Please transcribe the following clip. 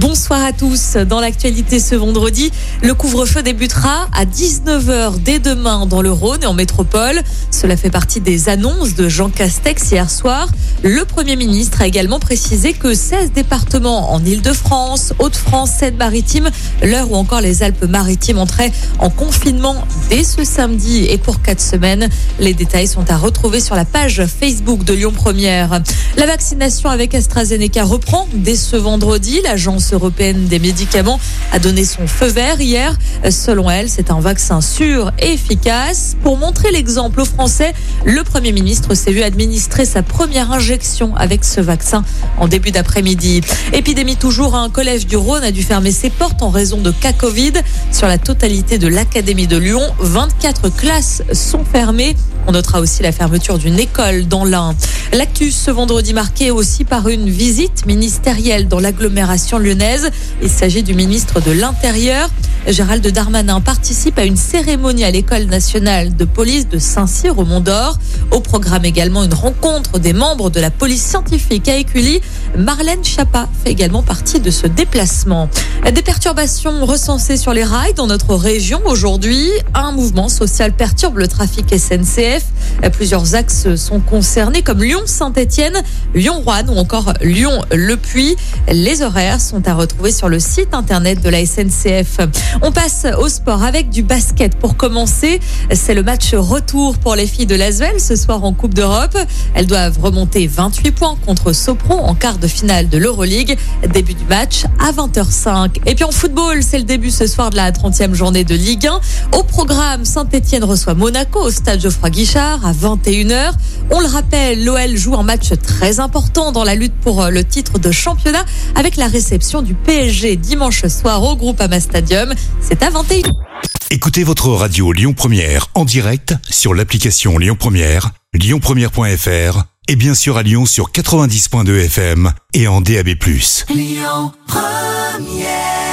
Bonsoir à tous. Dans l'actualité ce vendredi, le couvre-feu débutera à 19h dès demain dans le Rhône et en métropole. Cela fait partie des annonces de Jean Castex hier soir. Le Premier ministre a également précisé que 16 départements en Ile-de-France, Hauts-de-France, Seine-Maritime, l'heure ou encore les Alpes-Maritimes entraient en confinement dès ce samedi et pour quatre semaines. Les détails sont à retrouver sur la page Facebook de Lyon Première. La vaccination avec AstraZeneca reprend dès ce vendredi. L'agence européenne des médicaments a donné son feu vert hier. Selon elle, c'est un vaccin sûr et efficace. Pour montrer l'exemple aux Français, le Premier ministre s'est vu administrer sa première injection avec ce vaccin en début d'après-midi. Épidémie toujours, un collège du Rhône a dû fermer ses portes en raison de cas Covid. Sur la totalité de l'Académie de Lyon, 24 classes sont fermées. On notera aussi la fermeture d'une école dans l'Ain. L'actus ce vendredi marqué aussi par une visite ministérielle dans l'agglomération lyonnaise. Il s'agit du ministre de l'Intérieur. Gérald Darmanin participe à une cérémonie à l'école nationale de police de Saint-Cyr au Mont-d'Or. Au programme également une rencontre des membres de la police scientifique à Écully. Marlène Chapa fait également partie de ce déplacement. Des perturbations recensées sur les rails dans notre région aujourd'hui. Un mouvement social perturbe le trafic SNCF. Plusieurs axes sont concernés comme Lyon-Saint-Etienne, Lyon-Rouen ou encore Lyon-Le Puy. Les horaires sont à retrouver sur le site internet de la SNCF. On passe au sport avec du basket pour commencer. C'est le match retour pour les filles de Lasvel ce soir en Coupe d'Europe. Elles doivent remonter 28 points contre Sopron en quart de finale de l'Euroleague. Début du match à 20h05. Et puis en football, c'est le début ce soir de la 30e journée de Ligue 1. Au programme, Saint-Etienne reçoit Monaco au stade Geoffroy Guichard à 21h. On le rappelle, l'OL joue un match très important dans la lutte pour le titre de championnat avec la réception du PSG dimanche soir au groupe Ama Stadium. C'est à 21h. Écoutez votre radio Lyon Première en direct sur l'application Lyon Première, lyonpremière.fr et bien sûr à Lyon sur 90.2 FM et en DAB+. Lyon Première